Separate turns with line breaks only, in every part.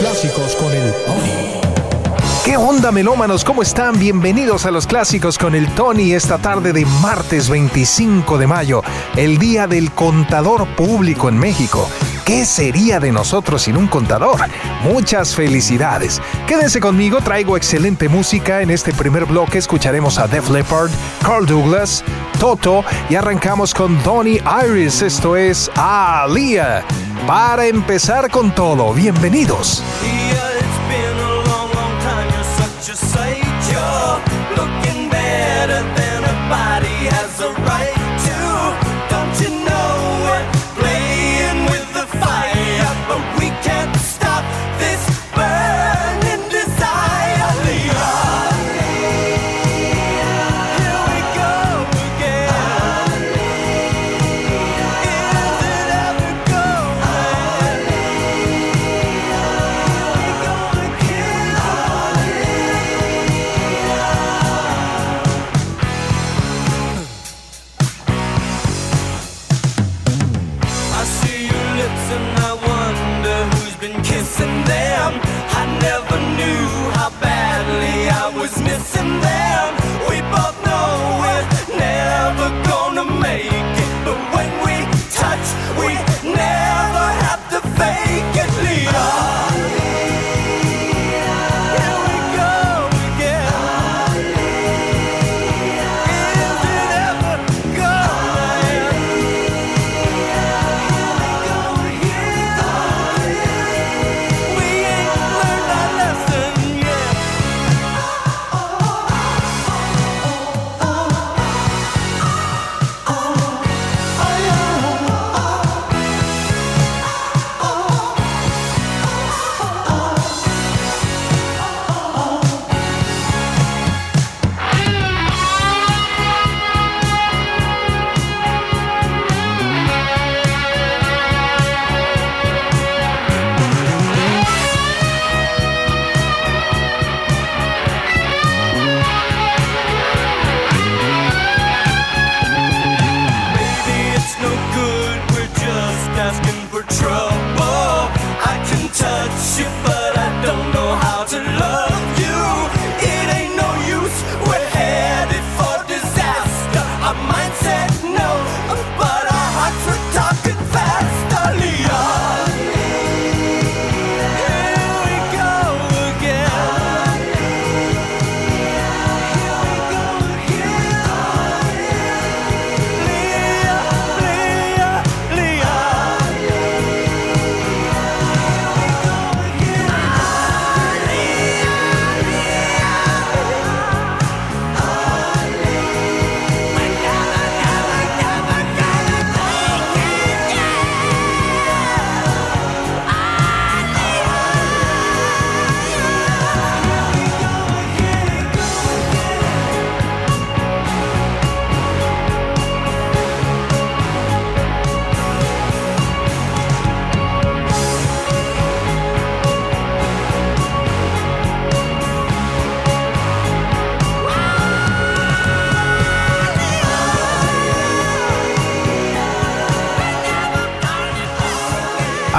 clásicos con el Tony.
¿Qué onda melómanos? ¿Cómo están? Bienvenidos a los clásicos con el Tony esta tarde de martes 25 de mayo, el día del contador público en México. ¿Qué sería de nosotros sin un contador? Muchas felicidades. Quédense conmigo, traigo excelente música. En este primer bloque escucharemos a Def Leppard, Carl Douglas, Toto y arrancamos con Donny Iris. Esto es Alia. Para empezar con todo, bienvenidos. dancing there. said no.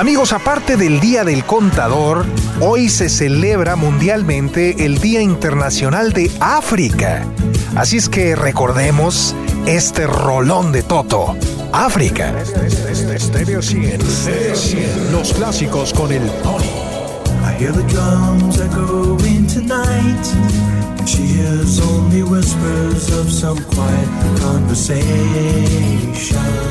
Amigos, aparte del Día del Contador, hoy se celebra mundialmente el Día Internacional de África. Así es que recordemos este rolón de Toto. África.
Estéreo 100. Los clásicos con el Tony.
I hear the drums echoing tonight. She hears only whispers of some quiet conversation.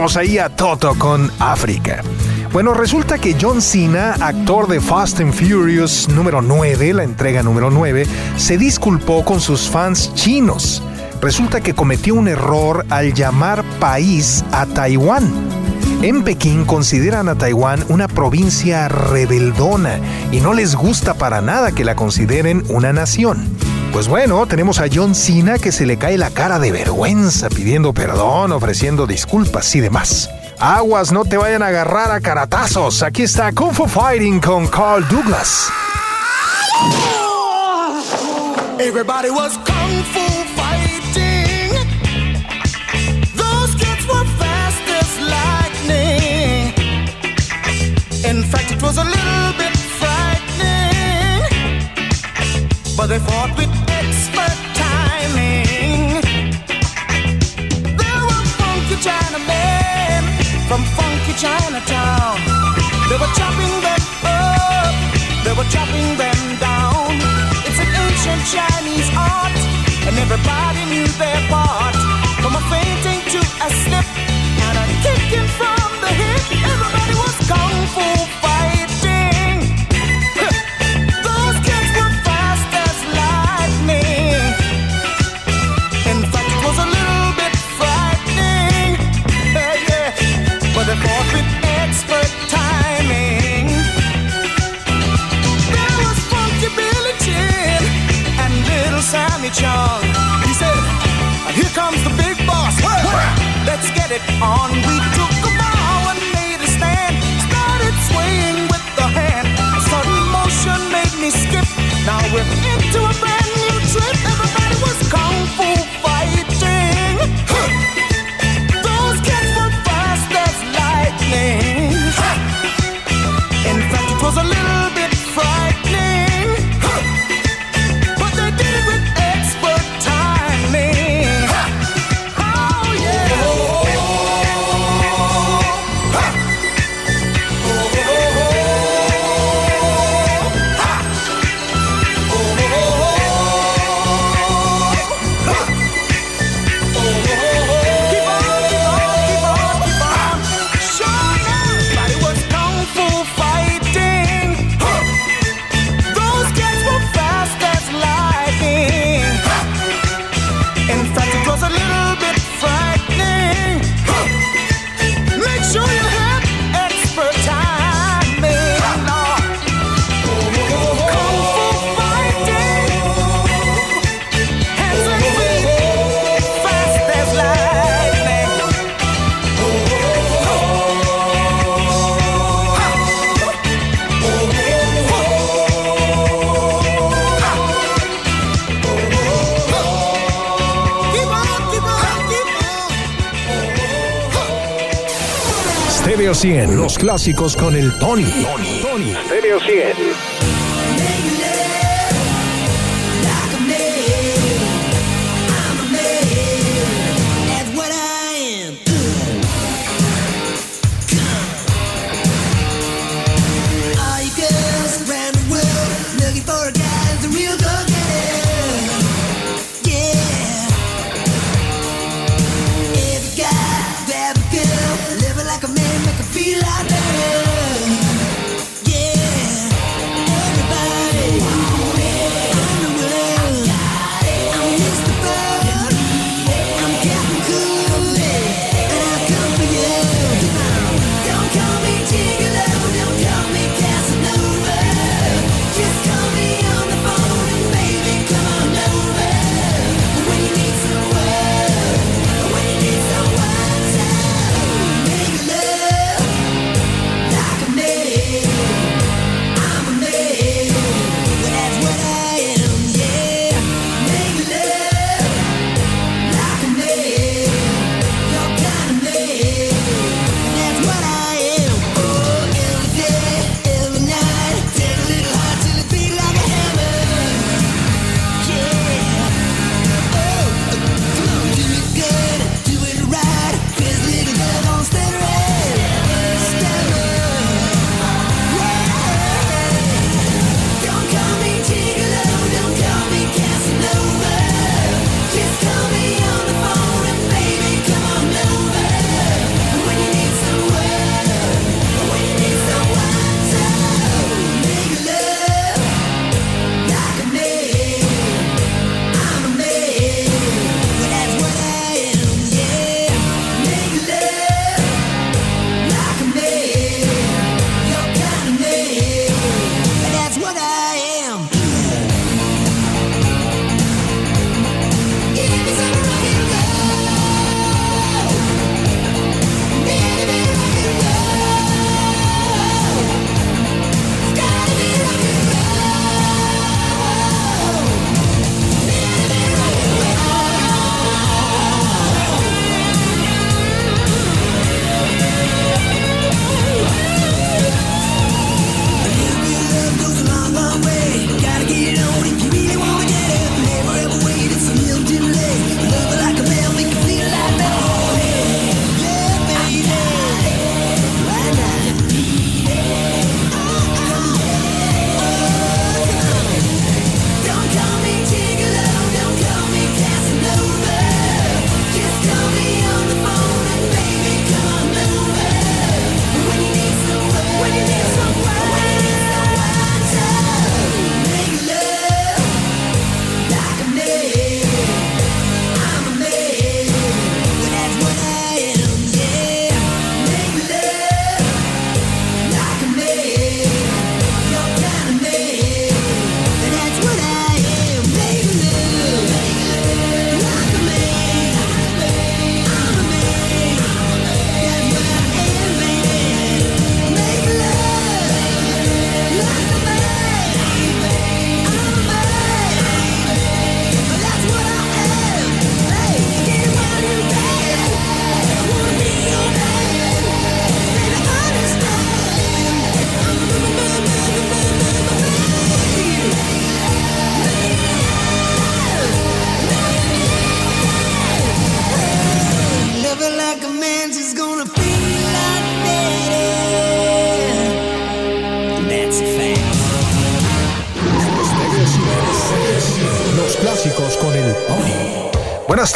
Ahí a Toto con África. Bueno, resulta que John Cena, actor de Fast and Furious número 9, la entrega número 9, se disculpó con sus fans chinos. Resulta que cometió un error al llamar país a Taiwán. En Pekín consideran a Taiwán una provincia rebeldona y no les gusta para nada que la consideren una nación. Pues bueno, tenemos a John Cena que se le cae la cara de vergüenza pidiendo perdón, ofreciendo disculpas y demás. Aguas, no te vayan a agarrar a caratazos. Aquí está Kung Fu Fighting con Carl Douglas.
Everybody was kung fu fighting. Those kids were fast as lightning. In fact, it was a little bit frightening. But they fought with Chinatown. They were chopping them up, they were chopping them down. It's an ancient Chinese art, and everybody knew their part. From a fainting to a slip, and a kicking from the hip. Everybody was kung fu Sammy He said, Here comes the big boss. Let's get it on. We took
100. Los clásicos con el Tony. Tony. Tony. Stereo 100.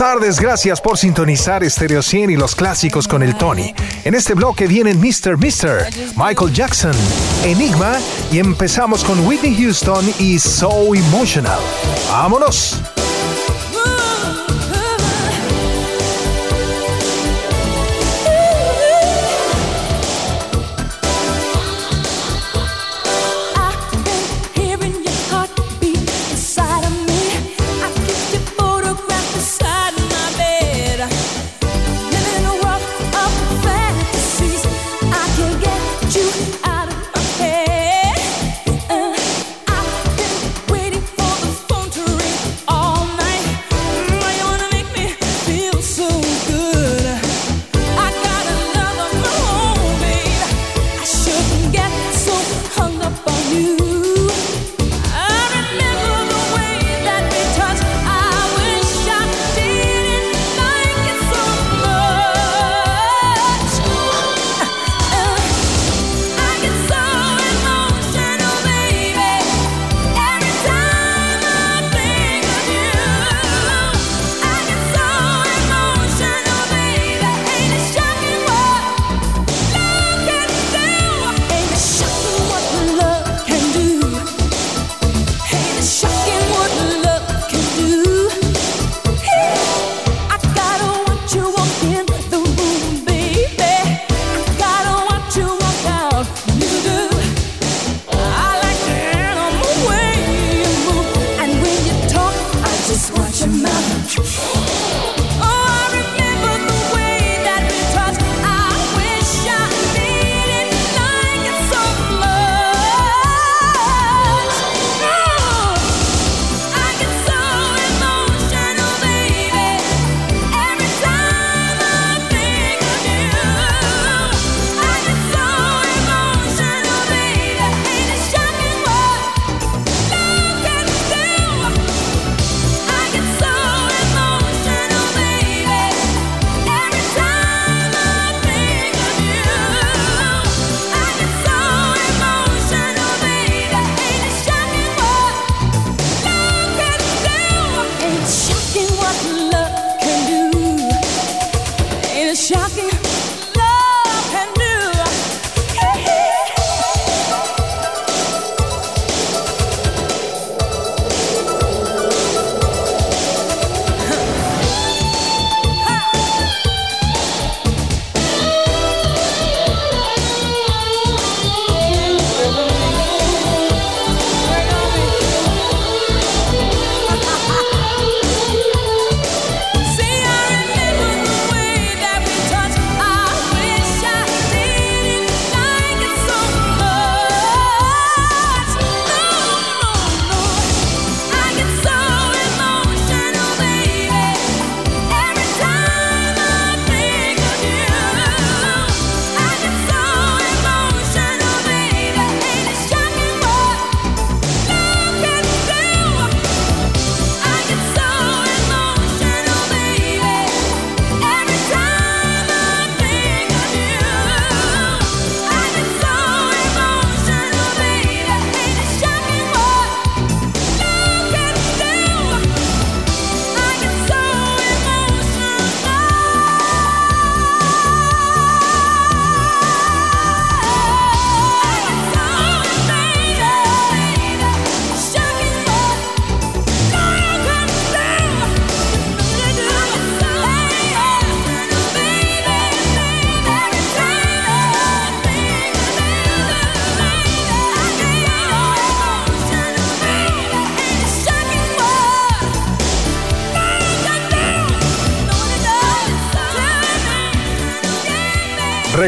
tardes, gracias por sintonizar Stereo 100 y los clásicos con el Tony. En este bloque vienen Mr. Mister, Michael Jackson, Enigma y empezamos con Whitney Houston y So Emotional. ¡Vámonos!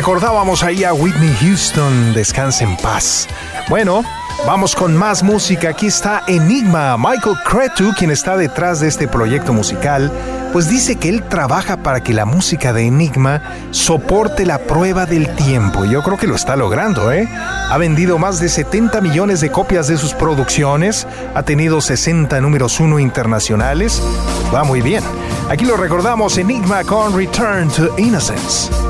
Recordábamos ahí a Whitney Houston, descanse en paz. Bueno, vamos con más música. Aquí está Enigma. Michael Cretu, quien está detrás de este proyecto musical, pues dice que él trabaja para que la música de Enigma soporte la prueba del tiempo. Yo creo que lo está logrando, ¿eh? Ha vendido más de 70 millones de copias de sus producciones, ha tenido 60 números uno internacionales. Va muy bien. Aquí lo recordamos Enigma con Return to Innocence.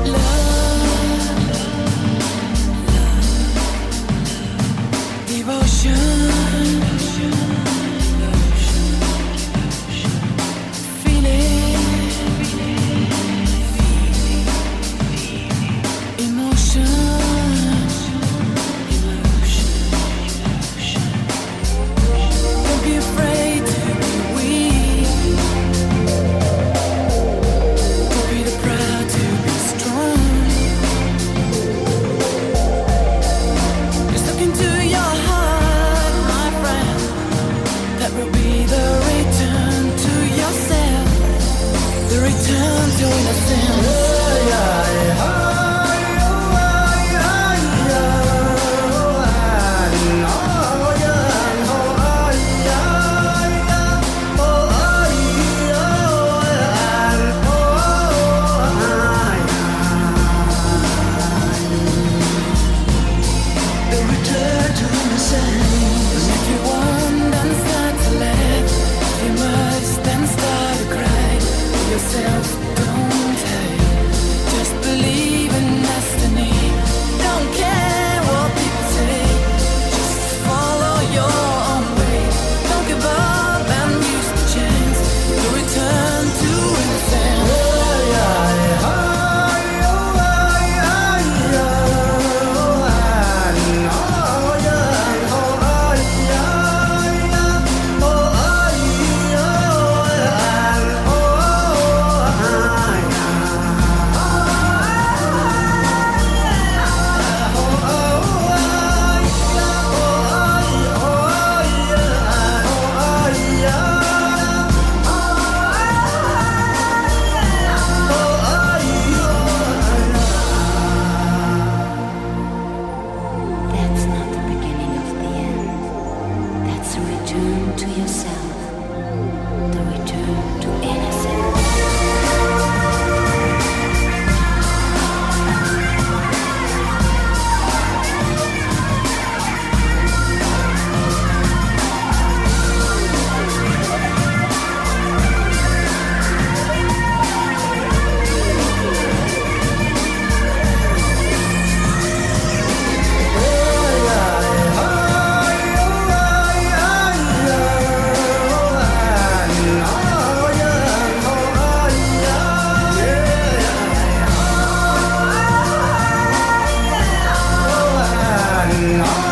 forgotten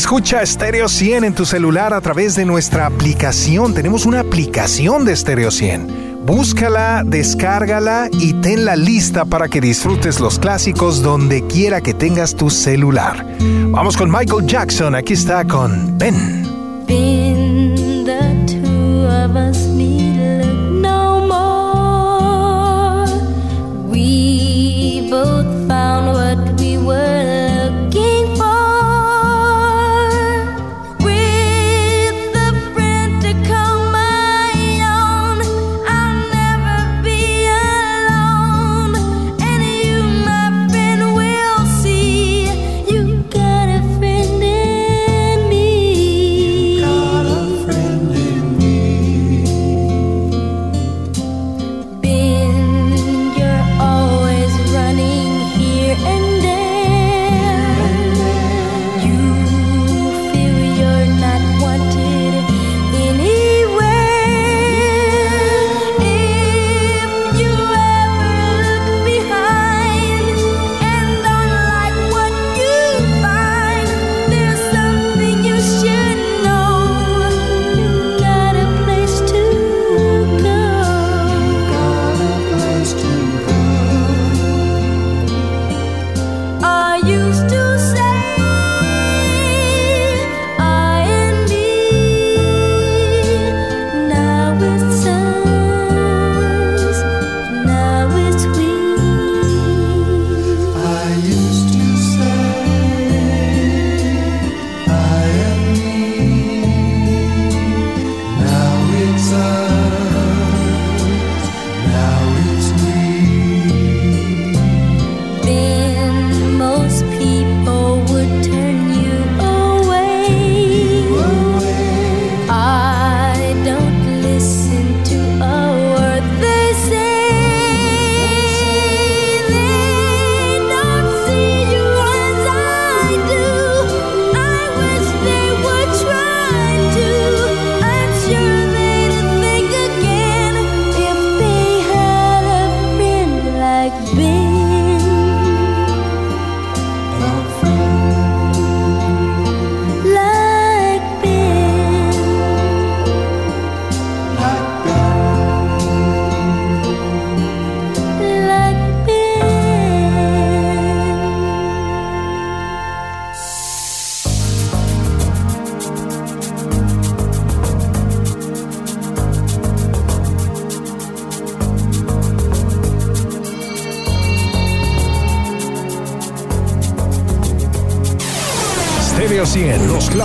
Escucha Stereo 100 en tu celular a través de nuestra aplicación. Tenemos una aplicación de Stereo 100. Búscala, descárgala y tenla lista para que disfrutes los clásicos donde quiera que tengas tu celular. Vamos con Michael Jackson. Aquí está con Ben.
the two of us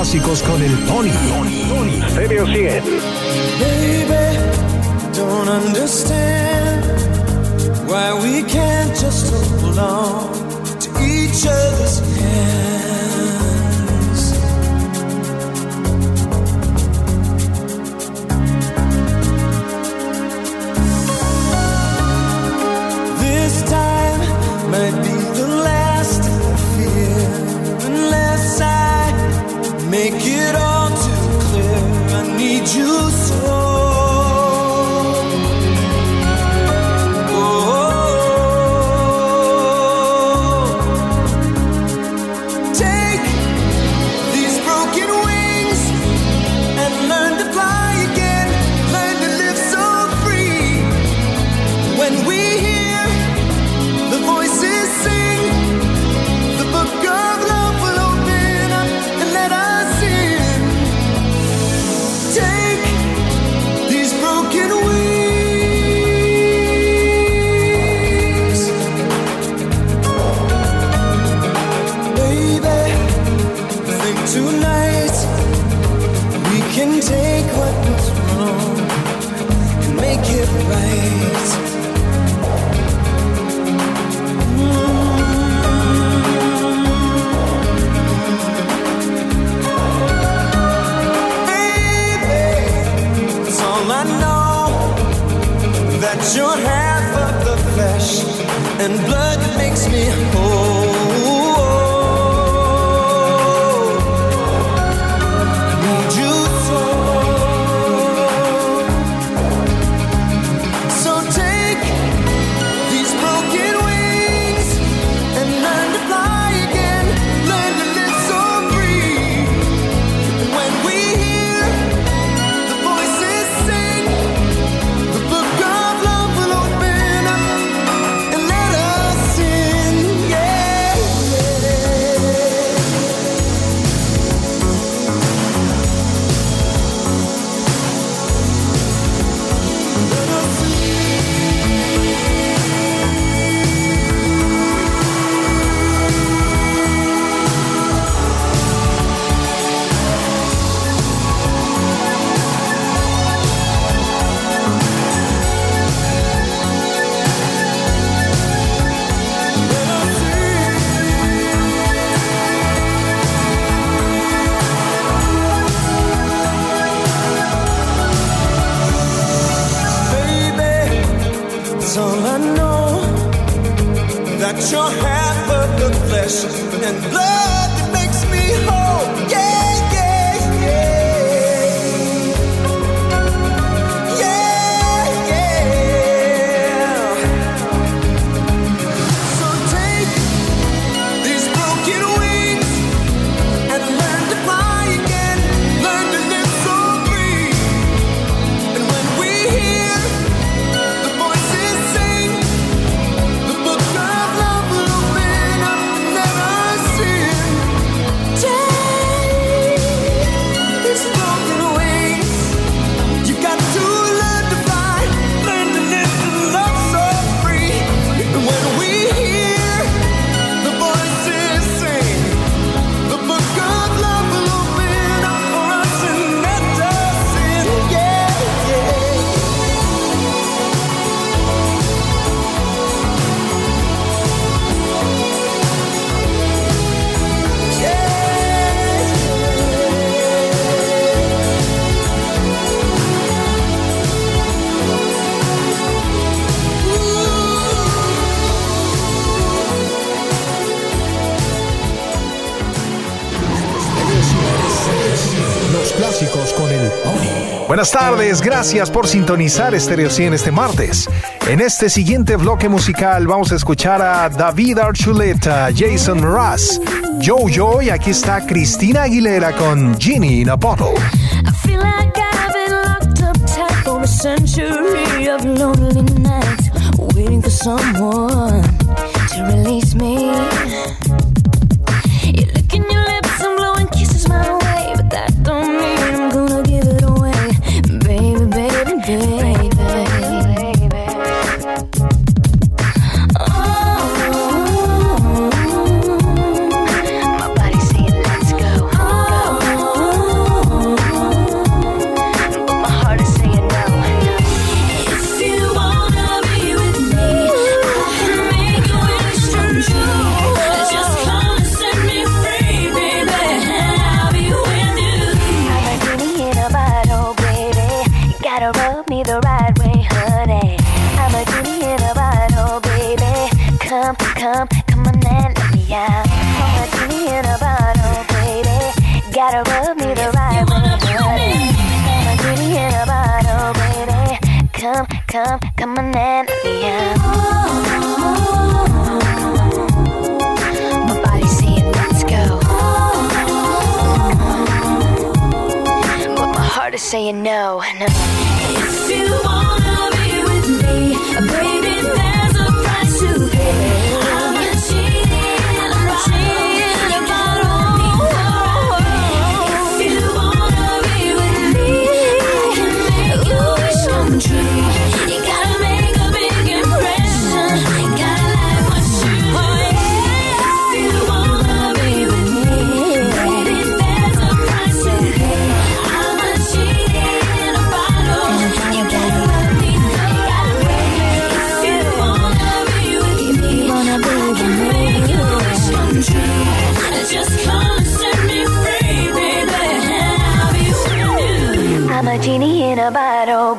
clásicos con el
and blood makes me whole.
buenas tardes, gracias por sintonizar Stereo 100 este martes. En este siguiente bloque musical vamos a escuchar a David Archuleta, Jason Ross, Jojo y aquí está Cristina Aguilera con Ginny in a Bottle.
No, no.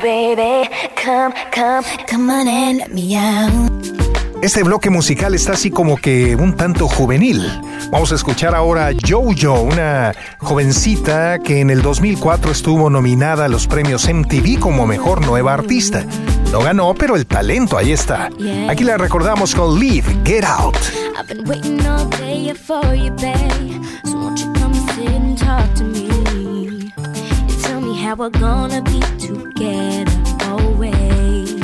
Baby. Come, come, come
on and let me out.
Este bloque musical está así como que un tanto juvenil. Vamos a escuchar ahora a Jojo, una jovencita que en el 2004 estuvo nominada a los premios MTV como mejor nueva artista. No ganó, pero el talento ahí está. Aquí la recordamos con Leave, Get Out.
We're gonna be together always.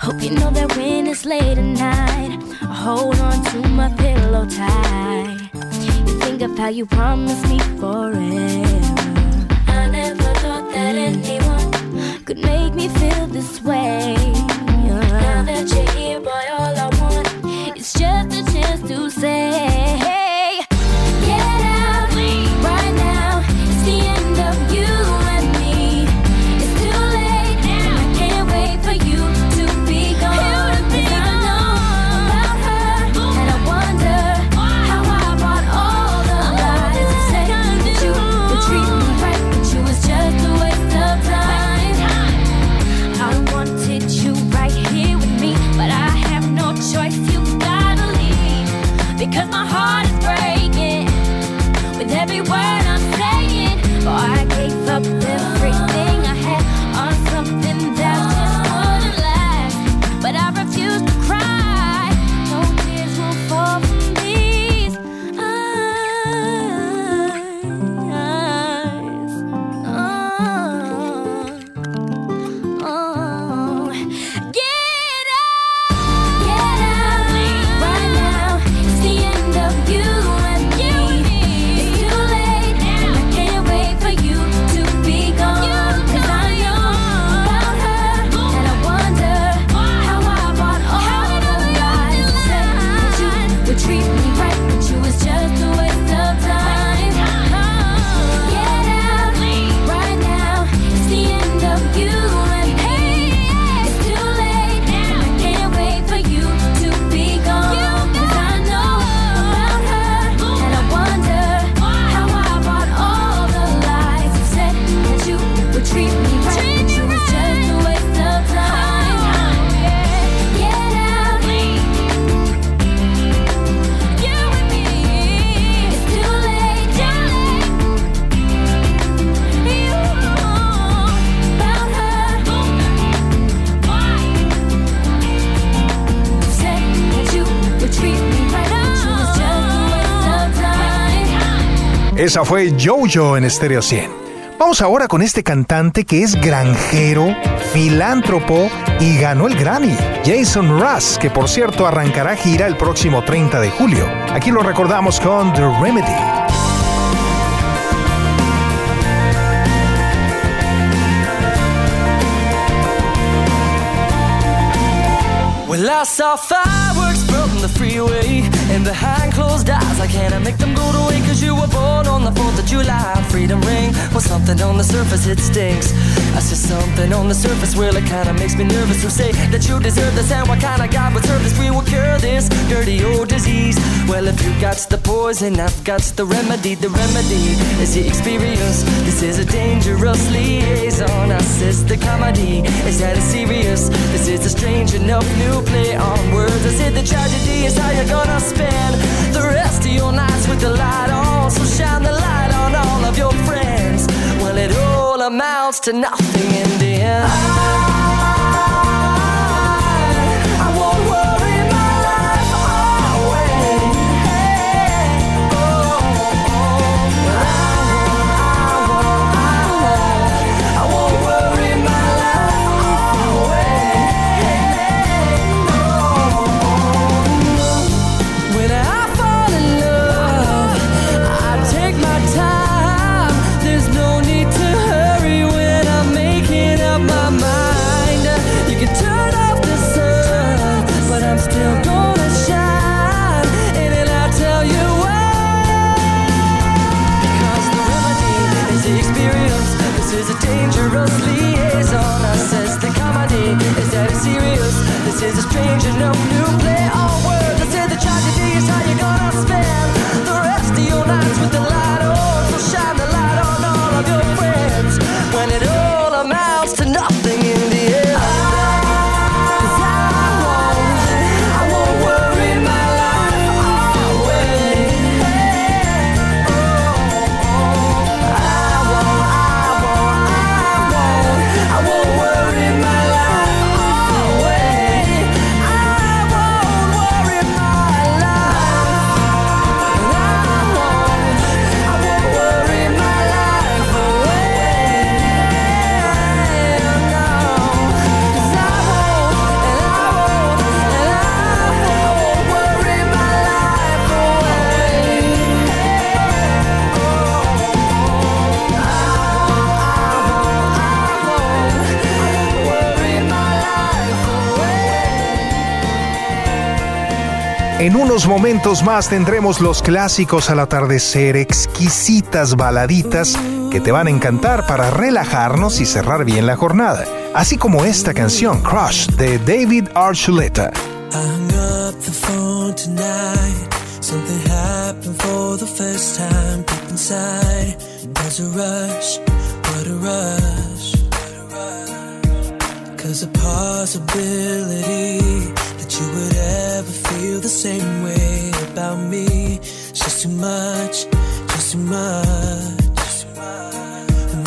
Hope you know that when it's late at night, I hold on to my pillow tight. You think of how you promised me forever. I never thought that anyone could make me feel this way. Now that you're here, boy, all I want is just a chance to say,
Esa fue Jojo en Stereo 100. Vamos ahora con este cantante que es granjero, filántropo y ganó el Grammy, Jason Russ, que por cierto arrancará gira el próximo 30 de julio. Aquí lo recordamos con The Remedy.
Well, I saw fireworks from the freeway and behind closed eyes. I make them go to cause you were born on the 4th of July. Freedom ring well something on the surface, it stinks. I see something on the surface, well, it kinda makes me nervous to say that you deserve this. And what kind of God would serve this? We will cure this dirty old disease. Well, if you got the poison, I've got the remedy. The remedy is the experience. This is a dangerous liaison. I says the comedy is that it's serious. This is a strange enough new play on words. I said the tragedy is how you're gonna spend the rest of your nights with the light on. So shine the light on all of your friends. Well, it all amounts to nothing in the end.
En unos momentos más tendremos los clásicos al atardecer, exquisitas baladitas que te van a encantar para relajarnos y cerrar bien la jornada, así como esta canción Crush de David Archuleta.
Cause a possibility you would ever feel the same way about me. It's just too much, just too much.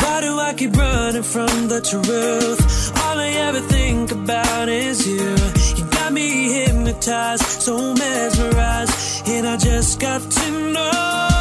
Why do I keep running from the truth? All I ever think about is you. You got me hypnotized, so mesmerized, and I just got to know.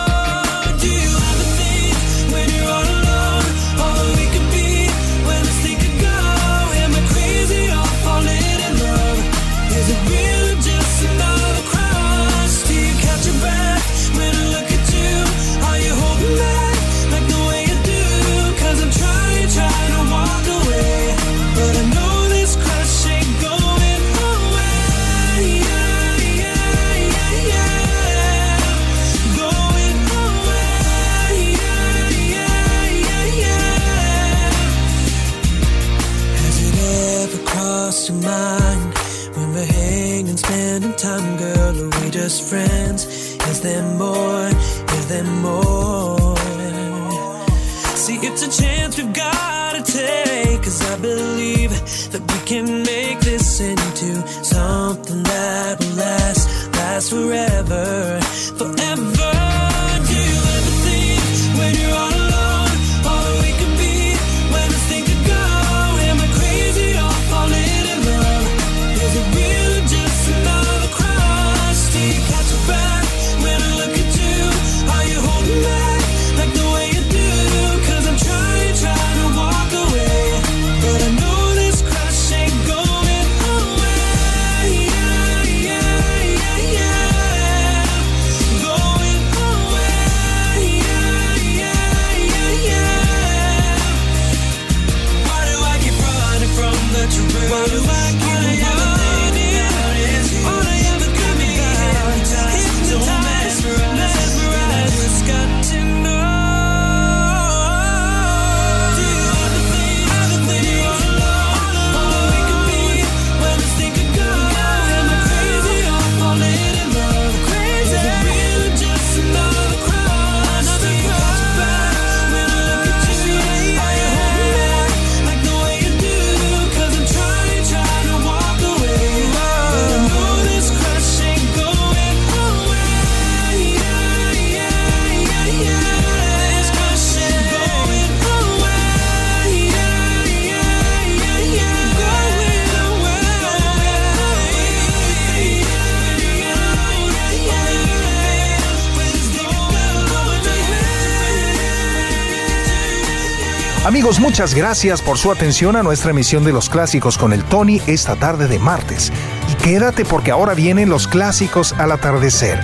Muchas gracias por su atención a nuestra emisión de los clásicos con el Tony esta tarde de martes. Y quédate porque ahora vienen los clásicos al atardecer.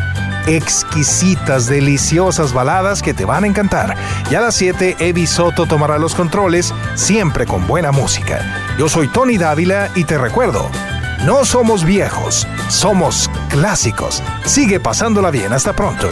Exquisitas, deliciosas baladas que te van a encantar. Y a las 7, Evi Soto tomará los controles, siempre con buena música. Yo soy Tony Dávila y te recuerdo, no somos viejos, somos clásicos. Sigue pasándola bien, hasta pronto.